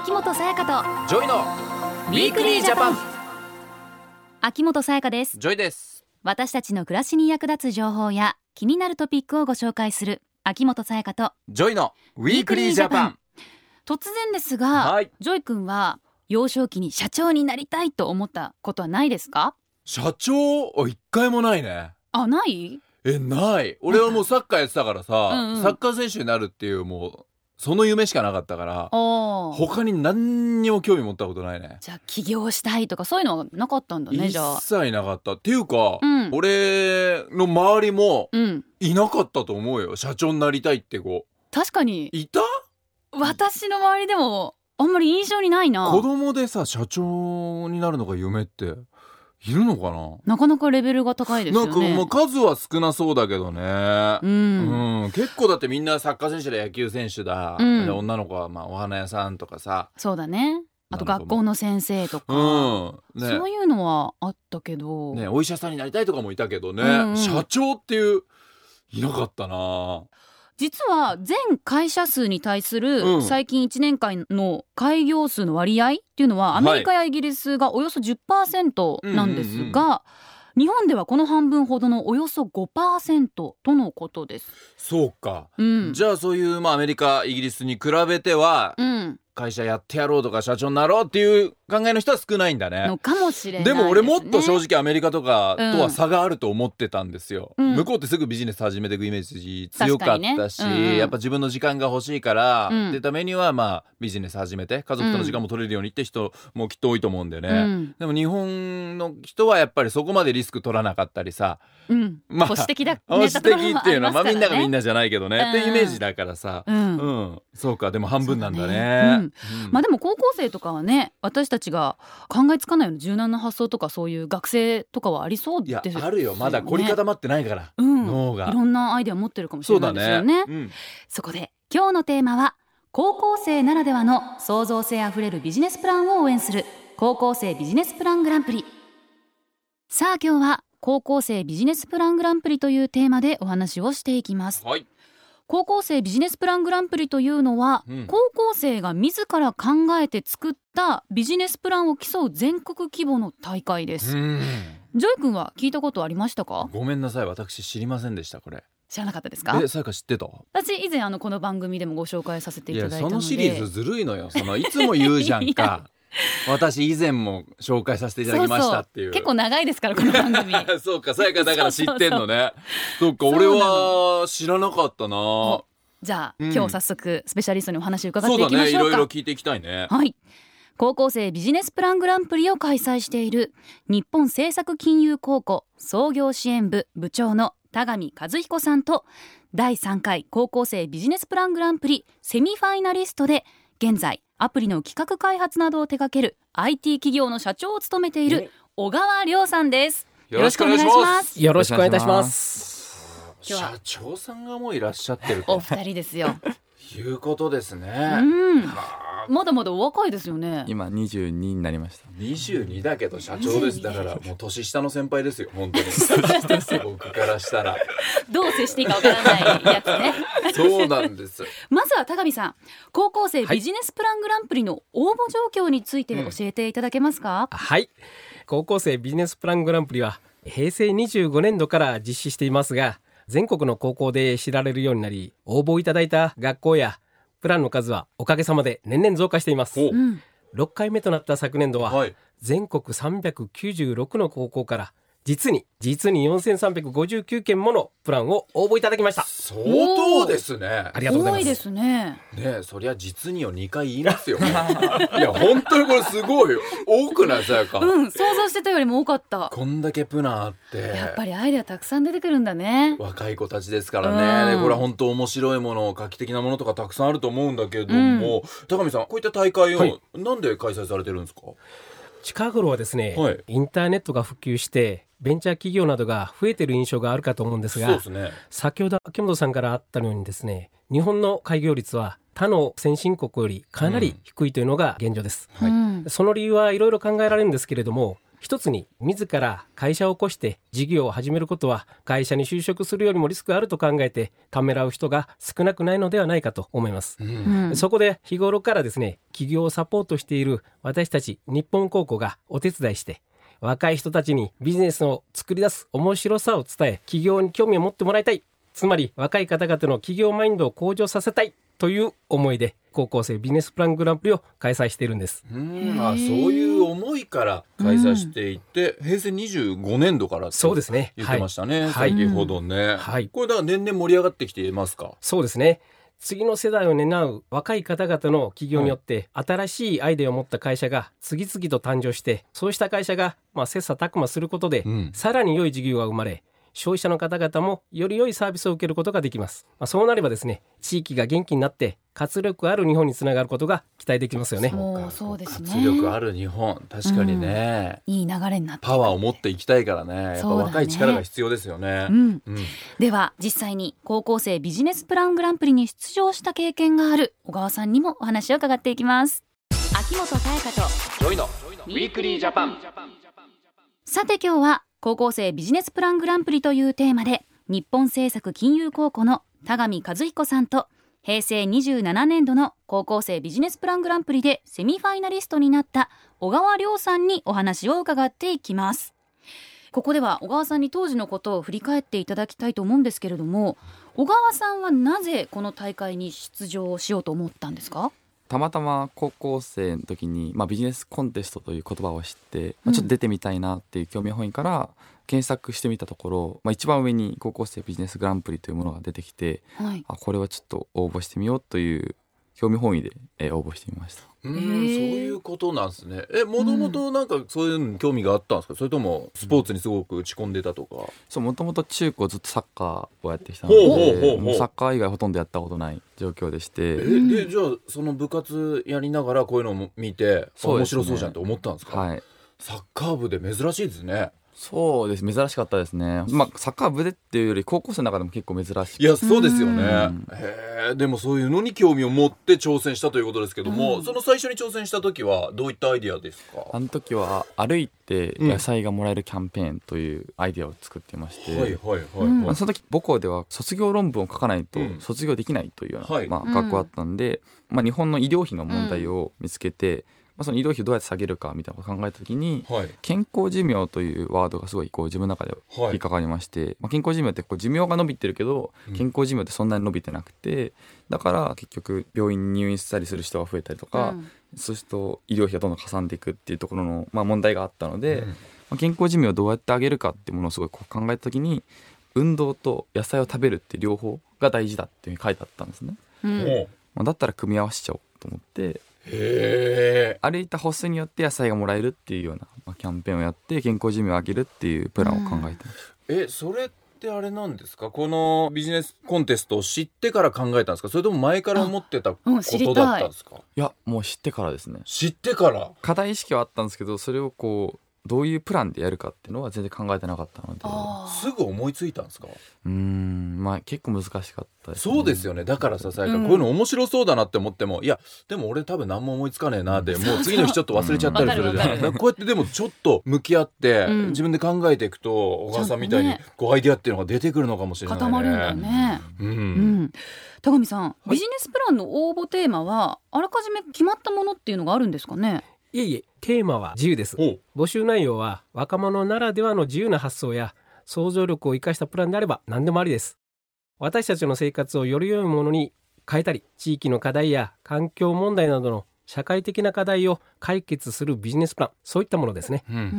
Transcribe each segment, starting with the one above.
秋元才加とJOYのウィークリージャパン。秋元才加です。 JOYです。私たちの暮らしに役立つ情報や気になるトピックをご紹介する秋元才加と。ジョイのウィークリージャパン。突然ですが、はい。ジョイ君は幼少期に社長になりたいと思ったことはないですか？社長？あ一回もないね。あない？えない。俺はもうサッカーやってたからさうんうん。サッカー選手になるっていうもうその夢しかなかったから他に何にも興味持ったことないね。じゃあ起業したいとかそういうのはなかったんだね一じゃあ。切なかった。っていうか、うん。俺の周りもうん。いなかったと思うよ。社長になりたいって子。確かに。いた？私の周りでもあんまり印象にないな。子供でさ社長になるのが夢っているのかな？なかなかレベルが高いですよね。なんかもう数は少なそうだけどね、うん、うん、結構だってみんなサッカー選手だ野球選手だ、うん。で女の子はまあお花屋さんとかさ、そうだね。あと学校の先生とか、うん。ね。そういうのはあったけど、ね、お医者さんになりたいとかもいたけどね、うんうん。社長っていういなかったな実は全会社数に対すうるん。最近1年間の開業数の割合っていうのはアメリカやイギリスがおよそ10%なんですが、日本ではこの半分ほどのおよそ5%とのことです。そうか、うん、じゃあそういう、まあ、アメリカイギリスに比べてはうん、会社やってやろうとか社長になろうっていう考えの人は少ないんだね。のかもしれないでも俺もっと正直直アメリカとかとは差があると思ってたんですよ、うん。向こうってすぐビジネス始めていくイメージ強かったし、ねうんうん。やっぱ自分の時間が欲しいから、うん。ってためにはまあビジネス始めて家族との時間も取れるようにって人もきっと多いと思うんだよね、うん。でも日本の人はやっぱりそこまでリスク取らなかったりさうん、まあ保守的だ、ね、保守的っていうのはまあみんながみんな、なじゃないけどね、うんってイメージだからさ、ううん。んそうかでも半分なんだね。まあでも高校生とかはね私たちが考えつかないような柔軟な発想とかそういう学生とかはありそうですよね。あるよ。まだ凝り固まってないから、うん、脳が。いろんなアイデア持ってるかもしれないですよね。ね。うん。そこで今日のテーマは高校生ならではの創造性あふれるビジネスプランを応援する。高校生ビジネスプラングランプリ。さあ今日は高校生ビジネスプラングランプリというテーマでお話をしていきます。はい高校生ビジネスプラングランプリというのは、うん。高校生が自ら考えて作ったビジネスプランを競う全国規模の大会です、うん。ジョイ君は聞いたことありましたか？ごめんなさい。私知りませんでしたこれ。知らなかったですか？えさやか知ってた？私以前あのこの番組でもご紹介させていただいたので。そのシリーズずるいのよ。そのいつも言うじゃんか 私以前も紹介させていただきましたっていう。結構長いですからこの番組。そうかさやか。だから知ってんのね。そっか俺は知らなかったな。おじゃあ、うん。今日早速スペシャリストにお話伺っていきましょうか。ね。いろいろ聞いていきたいね。はい。高校生ビジネスプラングランプリを開催している日本政策金融高校創業支援部部長の田上和彦さんと第3回高校生ビジネスプラングランプリセミファイナリストで現在アプリの企画開発などを手掛ける IT 企業の社長を務めている小川亮さんです。よろしくお願いします。よろしくお願いいたします。社長さんがもういらっしゃってると。お二人ですよ。いうことですね。うん。はあまだまだお若いですよね。今22になりました。22だけど社長です。だからもう年下の先輩ですよ本当に。僕からしたら。どう接していいかわからないやつね。そうなんです。まずは田上さん。高校生はい。ビジネスプラングランプリの応募状況について教えていただけますか、はい。高校生ビジネスプラングランプリは平成25年度から実施していますが、全国の高校で知られるようになり、応募いただいた学校やプランの数はおかげさまで年々増加しています。おう。ん。6回目となった昨年度は、はい。全国396の高校から実に実に4359件ものプランを応募いただきました。相当ですね。ありがとうございます。多いですね。ねえそりゃ実にを2回言いますよ。いや本当にこれすごい多くない？さやか、うん想像してたよりも多かった。こんだけプランあって。やっぱりアイデアたくさん出てくるんだね。若い子たちですからね、うん。でこれは本当面白いもの画期的なものとかたくさんあると思うんだけども、高見さんこういった大会を、はい。なんで開催されてるんですか？近頃はですね、はい。インターネットが普及してベンチャー企業などが増えてる印象があるかと思うんですがね。先ほど秋元さんからあったようにですね日本の開業率は他の先進国よりかなり低いというのが現状です、はい。うん。その理由はいろいろ考えられるんですけれども一つに自ら会社を起こして事業を始めることは会社に就職するよりもリスクがあると考えてためらう人が少なくないのではないかと思います。うん。そこで日頃からですね、企業をサポートしている私たち日本高校がお手伝いして、若い人たちにビジネスを作り出す面白さを伝え、企業に興味を持ってもらいたい。つまり若い方々の企業マインドを向上させたい。という思いで、高校生ビジネスプラングランプリを開催しているんです。うん。あそういう思いから開催していて、平成25年度からそうですね。言ってましたね、はい。先ほどね、はい。これだから年々盛り上がってきていますか？そうですね。次の世代を担う若い方々の企業によって新しいアイデアを持った会社が次々と誕生してそうした会社がまあ切磋琢磨することで、うん。さらに良い事業が生まれ消費者の方々もより良いサービスを受けることができます、まあ、そうなればですね地域が元気になって活力ある日本につながることが期待できますよね。そうそうですね。活力ある日本。確かにね、いい流れになって。パワーを持っていきたいからね。ね。若い力が必要ですよね。うん、うん。では実際に高校生ビジネスプラングランプリに出場した経験がある小川さんにもお話を伺っていきます。秋元才加とジョイのウィークリージャパンさて今日は高校生ビジネスプラングランプリというテーマで日本政策金融高校の田上和彦さんと平成27年度の高校生ビジネスプラングランプリでセミファイナリストになった小川亮さんにお話を伺っていきます。ここでは小川さんに当時のことを振り返っていただきたいと思うんですけれども小川さんはなぜこの大会に出場しようと思ったんですか？たまたま高校生の時に、まあ、ビジネスコンテストという言葉を知って、うん。まあ、ちょっと出てみたいなっていう興味本位から検索してみたところ、まあ、一番上に高校生ビジネスグランプリというものが出てきてはい。あこれはちょっと応募してみようという興味本位で、えー応募してみました。うんそういうことなんですね。えもともとなんかそういうのに興味があったんですか？それともスポーツにすごく打ち込んでたとか、そうもともと中高ずっとサッカーをやってきたのでほうほうほうほう。もうサッカー以外ほとんどやったことない状況でしえて、でじゃあその部活やりながらこういうのも見て、ね。白そうじゃんって思ったんですか、はい。サッカー部で珍しいですねそうです。珍しかったですね。まあサッカー部でっていうより高校生の中でも結構珍しい。いやそうですよね。うん。へえでもそういうのに興味を持って挑戦したということですけども、うん。その最初に挑戦した時はどういったアイディアですか？あの時は歩いてうん野菜がもらえるキャンペーンというアイデアを作っていまして、はいはいはい、その時母校では卒業論文を書かないとうん。卒業できないというような、はい。まあ、うん学校だったんで、まあ、日本の医療費の問題を見つけて、まあ、その医療費をどうやって下げるかみたいなことを考えた時にはい。健康寿命というワードがすごいこう自分の中ではい。引っかかりまして、まあ、健康寿命ってこう寿命が伸びてるけどうん。健康寿命ってそんなに伸びてなくてだから結局病院に入院したりする人が増えたりとか、うん。そうすると医療費がどんどんかさんでいくっていうところの、まあ、問題があったので、うん。まあ、健康寿命をどうやって上げるかっていうものをすごいこう考えた時に運動と野菜を食べるって両方が大事だっていうふうに書いてあったんですね、うん。もう。まあ、だったら組み合わせちゃおうと思ってへえ歩いた歩数によって野菜がもらえるっていうような、まあ、キャンペーンをやって健康寿命を上げるっていうプランを考えてました、えそれってあれなんですか？このビジネスコンテストを知ってから考えたんですか？それとも前から思ってたこといだったんですか、いやもう知ってからですね。知ってから。課題意識はあったんですけどそれをこうどういうプランでやるかっていうのは全然考えてなかったので。すぐ思いついたんですか？うーんまあ結構難しかったです、そうですよね。だからささやか、うん。こういうの面白そうだなって思ってもいやでも俺多分何も思いつかねえなって、もう次の日ちょっと忘れちゃったりするじゃん、わかるわかる。だからこうやってでもちょっと向き合って、うん。自分で考えていくと小川さんみたいにこうアイディアっていうのが出てくるのかもしれないね。固まるんだよね。ううん。ん、田上さん、ビジネスプランの応募テーマはあらかじめ決まったものっていうのがあるんですかね？いえいえテーマは自由です。募集内容は若者ならではの自由な発想や想像力を生かしたプランであれば何でもありです。私たちの生活をより良いものに変えたり地域の課題や環境問題などの社会的な課題を解決するビジネスプランそういったものですね。うんうんうん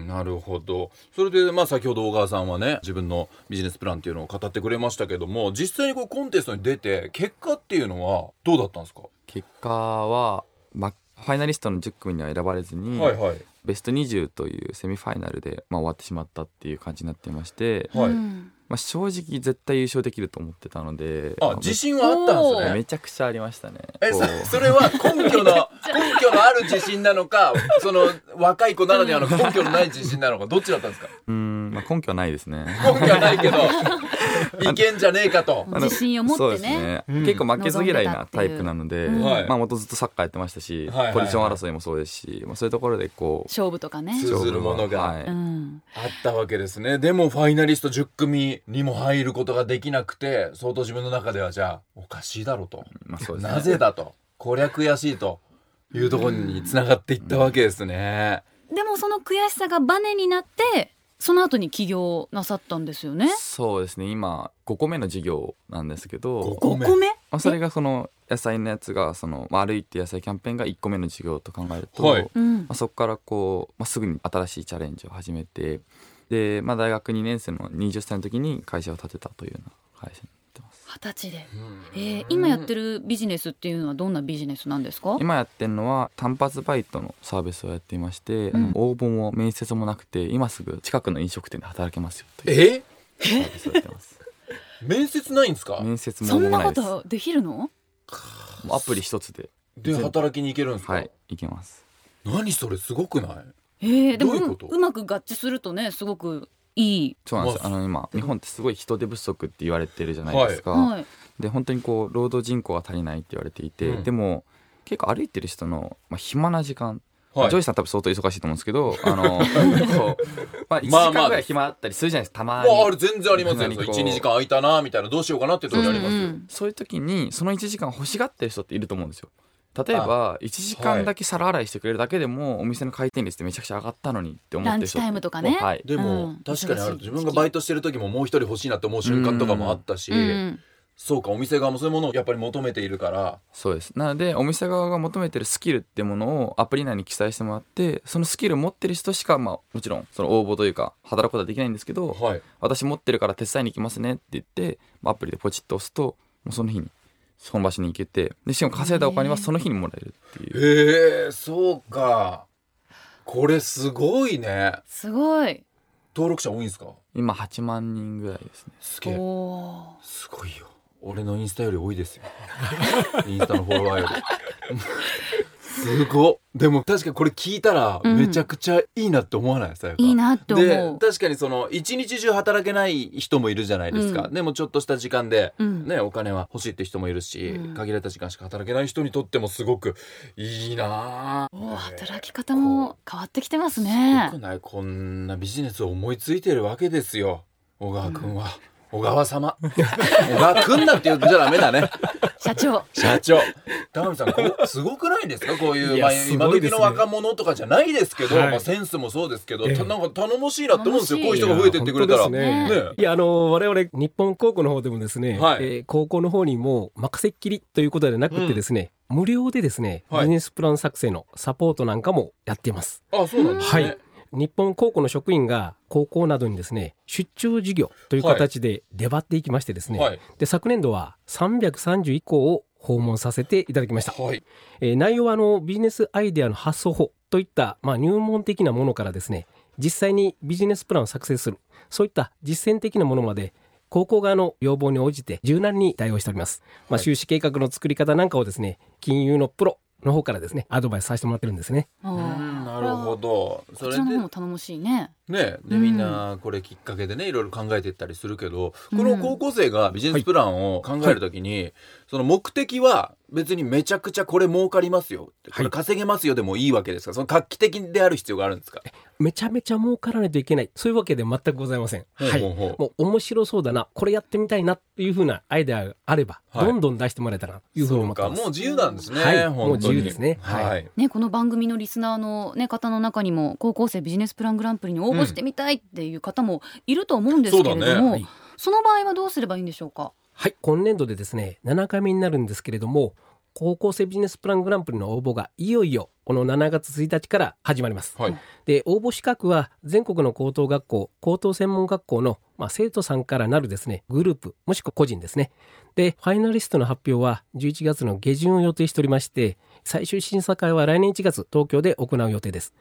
うん。なるほど。それでまあ先ほど小川さんはね自分のビジネスプランっていうのを語ってくれましたけども実際にこうコンテストに出て結果っていうのはどうだったんですか、結果は、まあ、ファイナリストの10組には選ばれずに、はいはい。ベスト20というセミファイナルで、まあ、終わってしまったっていう感じになっていまして、はい。うん。まあ、正直絶対優勝できると思ってたのであ自信はあったんですね。めちゃくちゃありましたね。えそれは根拠の 根拠のある自信なのかその若い子ならではの根拠のない自信なのかどっちだったんですか？うんまあ根拠はないですね。根拠はないけど いけんじゃねえかと。自信を持ってね。ね、結構負けず嫌いなタイプなので、望んまあ元ずっとサッカーやってましたし、はいはいはい。ポジション争いもそうですし、まあ、そういうところでこう勝負とかね。通ずるものが。はい。うん。あったわけですね。でもファイナリスト10組にも入ることができなくて相当自分の中ではじゃあおかしいだろうと。まあそうですね。なぜだと。こりゃ悔しいというところにつながっていったわけですね。でもその悔しさがバネになってその後に起業なさったんですよね。そうですね。今5個目の事業なんですけど。5個目？5個目？まあ、それがその野菜のやつがその、まあ、歩いて野菜キャンペーンが1個目の事業と考えると、はい。うん。まあ、そこからこう、まあ、すぐに新しいチャレンジを始めてで、まあ、大学2年生の20歳の時に会社を建てたというような会社になってます二十歳で、えー今やってるビジネスっていうのはどんなビジネスなんですか？今やってるのは単発バイトのサービスをやっていまして、うん。応募も面接もなくて今すぐ近くの飲食店で働けますよというえ？サービスをやってます。面接ないんですか？面接もそんな応募もなこいです。とできるの？アプリ一つで。で働きに行けるんですか、はい行けます。何それすごくない？えー、でもどういうこと？うまく合致するとねすごくいいそうなんですよ。あまあの今日本ってすごい人手不足って言われてるじゃないですか、はい。で本当にこう労働人口が足りないって言われていて、うん。でも結構歩いてる人の、まあ、暇な時間、はい。ジョイさん多分相当忙しいと思うんですけどあのこう、まあ、1時まあまあ間ぐらい暇あったりするじゃないですかたまに、まあある全然ありますよ。何こう12時間空いたなみたいな。どうしようかなっていうところにありますよ、うんうんそういう時にその1時間欲しがってる人っていると思うんですよ例えば1時間だけ皿洗いしてくれるだけでもお店の回転率ってめちゃくちゃ上がったのにって思ってランチタイムとかね。はい。でも、うん。確かにある。自分がバイトしてる時ももう一人欲しいなって思う瞬間とかもあったし、うん。そうかお店側もそういうものをやっぱり求めているから。そうです。なのでお店側が求めてるスキルってものをアプリ内に記載してもらってそのスキルを持ってる人しか、まあ、もちろんその応募というか働くことはできないんですけど、はい。私持ってるから手伝いに行きますねって言って、まあアプリでポチッと押すともうその日にその場所に行けてでしかも稼いだお金はその日にもらえるっていう。へえそうか。これすごいね。すごい。登録者多いんですか？今8万人ぐらいですね。すげえ。すごいよ。俺のインスタより多いですよ。インスタのフォロワーよりすごっ。でも確かにこれ聞いたらうん。めちゃくちゃいいなって思わない？さやか。いいなってで思う。確かにその一日中働けない人もいるじゃないですか、うん。でもちょっとした時間で、うん。ね、お金は欲しいって人もいるし、うん。限られた時間しか働けない人にとってもすごくいいな働き方も変わってきてますすねごくない？こんなビジネスを思いついてるわけですよ小川君は、小川様。小川君だって言うんじゃダメだね。社長。社長。高見さんこうすごくないですか？こういうまあ、今時の若者とかじゃないですけど、はい。まあ、センスもそうですけど、なんか頼もしいなって思うんですよ。こういいう人が増えてってくれたら。いや本当ですねいやあの我々日本高校の方でもですね、はい。えー高校の方にも任せっきりということではなくてですね、無料でですね、はい。ビジネスプラン作成のサポートなんかもやっています。あそうなんですね。はい日本高校の職員が高校などにですね出張授業という形で出張っていきましてですね、はい。で昨年度は331校を訪問させていただきました、はい。えー内容はあのビジネスアイデアの発想法といった、まあ、入門的なものからですね実際にビジネスプランを作成するそういった実践的なものまで高校側の要望に応じて柔軟に対応しております、まあ、収支計画の作り方なんかをですね金融のプロの方からですねアドバイスさせてもらってるんですね。あうーんなるほど。そこちらのれも頼もしいねねでうん。みんなこれきっかけでねいろいろ考えていったりするけど、うん。この高校生がビジネスプランを考えるときに、その目的は別にめちゃくちゃこれ儲かりますよ。これ稼げますよでもいいわけですか？その画期的である必要があるんですか？めちゃめちゃ儲からないといけない。そういうわけで全くございません、はい。もう面白そうだな。これやってみたいなっていうふうなアイデアがあれば、はい。どんどん出してもらえたらというふうに思ってます。そうかもう自由なんですね、はい。もう自由ですね。はい、はい。ね、この番組のリスナーの、ね、方の中にも高校生ビジネスプラングランプリに応募してみたいっていう方もいると思うんですけれども、そうだねはいその場合はどうすればいいんでしょうか？はい、今年度でですね、7回目になるんですけれども、高校生ビジネスプラングランプリの応募がいよいよこの7月1日から始まります。はいで、応募資格は全国の高等学校、高等専門学校の、まあ、生徒さんからなるですね、グループ、もしくは個人ですね。で、ファイナリストの発表は11月の下旬を予定しておりまして、最終審査会は来年1月東京で行う予定です。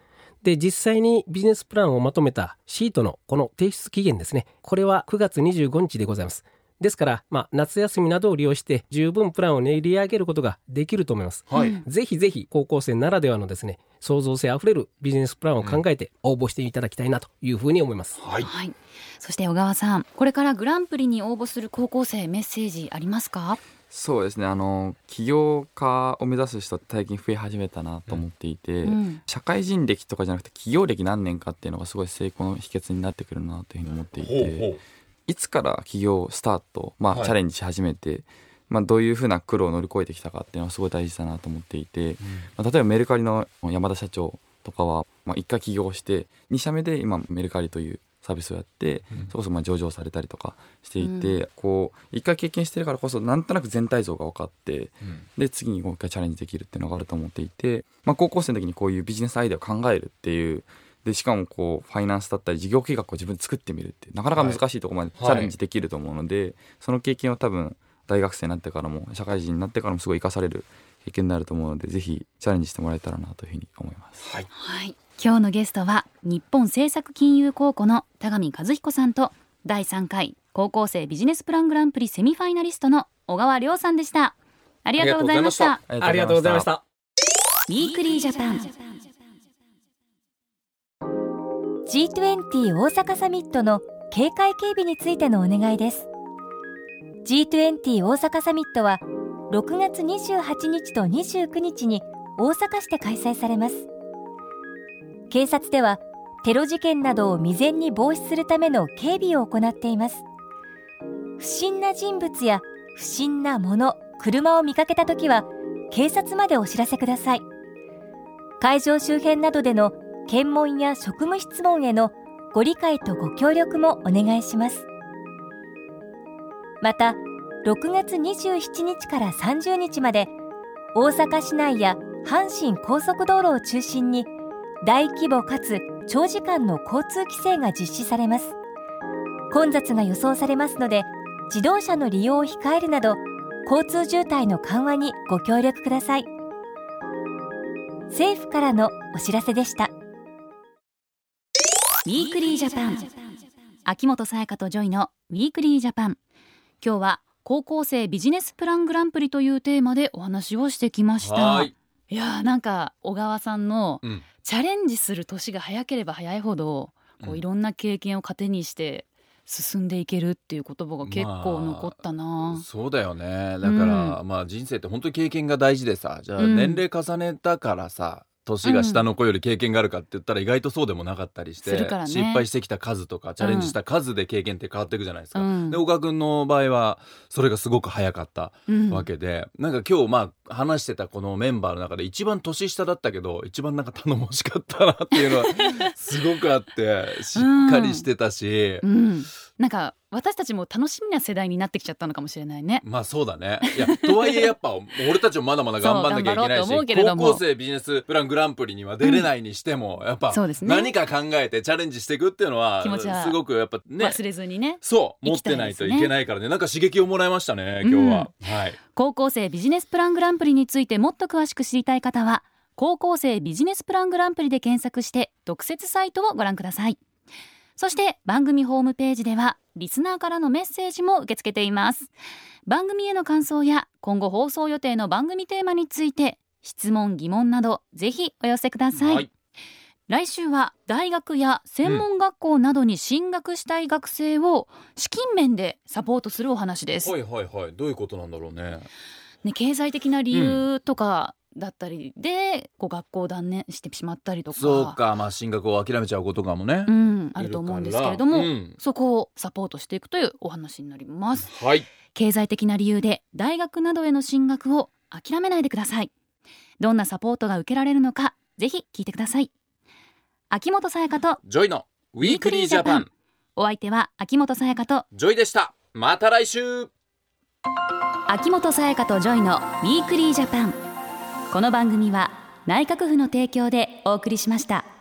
で、実際にビジネスプランをまとめたシートのこの提出期限ですね。これは9月25日でございます。ですから、まあ、夏休みなどを利用して十分プランを練り上げることができると思います。はい、うんぜひぜひ高校生ならではのですね創造性あふれるビジネスプランを考えて応募していただきたいなというふうに思います。はいはい。そして小川さん、これからグランプリに応募する高校生メッセージありますか？そうですね。あの起業家を目指す人って最近増え始めたなと思っていて、うん。社会人歴とかじゃなくて起業歴何年かっていうのがすごい成功の秘訣になってくるなというふうに思っていほうてほいつから起業スタート、まあはい。チャレンジし始めて、まあ、どういうふうな苦労を乗り越えてきたかっていうのはすごい大事だなと思っていて、まあ、例えばメルカリの山田社長とかは、まあ、1回起業して2社目で今メルカリというサービスをやって、うん。そこそまあ上場されたりとかしていて、うこう1回経験してるからこそなんとなく全体像が分かってうん。で次にもう一回チャレンジできるっていうのがあると思っていて、まあ、高校生の時にこういうビジネスアイデアを考えるっていうでしかもこうファイナンスだったり事業計画を自分で作ってみるってなかなか難しいところまでチャレンジできると思うので、その経験を多分大学生になってからも社会人になってからもすごい生かされる経験になると思うのでぜひチャレンジしてもらえたらなというふうに思います。はい。はい。今日のゲストは日本政策金融高校の田上和彦さんと第3回高校生ビジネスプラングランプリセミファイナリストの小川亮さんでした。ありがとうございました。ありがとうございまし。た。ウィークリージャパン。G20 大阪サミットの警戒警備についてのお願いです G20 大阪サミットは6月28日と29日に大阪市で開催されます警察ではテロ事件などを未然に防止するための警備を行っています。不審な人物や不審なもの車を見かけたときは警察までお知らせください。会場周辺などでの検問や職務質問へのご理解とご協力もお願いします。また6月27日から30日まで大阪市内や阪神高速道路を中心に大規模かつ長時間の交通規制が実施されます。混雑が予想されますので自動車の利用を控えるなど交通渋滞の緩和にご協力ください。政府からのお知らせでした。ウィークリージャパン。秋元才加とジョイのウィークリージャパン。今日は高校生ビジネスプラングランプリというテーマでお話をしてきました。はい。いやーなんか小川さんのうんチャレンジする年が早ければ早いほどこううん。いろんな経験を糧にして進んでいけるっていう言葉が結構残ったな、そうだよね。だから、うまあ人生って本当に経験が大事でさじゃあうん。年齢重ねたからさ年が下の子より経験があるかって言ったら意外とそうでもなかったりして、するからね。失敗してきた数とかチャレンジした数で経験って変わっていくじゃないですか。うん。で岡君の場合はそれがすごく早かったうん。わけで、なんか今日まあ話してたこのメンバーの中で一番年下だったけど一番なんか頼もしかったなっていうのは すごくあってしっかりしてたし、うん、なんか私たちも楽しみな世代になってきちゃったのかもしれないね。まあそうだね。いやとはいえやっぱ俺たちもまだまだ頑張んなきゃいけないし高校生ビジネスプラングランプリには出れないにしても、やっぱそうですね。何か考えてチャレンジしていくっていうのはすごくやっぱね忘れずにね。そう持ってないといけないからね。なんか刺激をもらいましたね今日は、はい。高校生ビジネスプラングランプリについてもっと詳しく知りたい方は高校生ビジネスプラングランプリで検索して特設サイトをご覧ください。そして番組ホームページではリスナーからのメッセージも受け付けています。番組への感想や今後放送予定の番組テーマについて質問疑問などぜひお寄せください、はい。来週は大学や専門学校などに進学したい学生を資金面でサポートするお話です、はいはいはい。どういうことなんだろうねね、経済的な理由とかだったりで、こう学校を断念してしまったりとか。そうかまあ進学を諦めちゃうことかもね、うん、あると思うんですけれども、うん。そこをサポートしていくというお話になります。はい。経済的な理由で大学などへの進学を諦めないでください。どんなサポートが受けられるのかぜひ聞いてください。秋元才加とジョイのウィークリージャパン。お相手は秋元才加とジョイでした。また来週秋元才加とジョイのウィークリージャパンこの番組は内閣府の提供でお送りしました。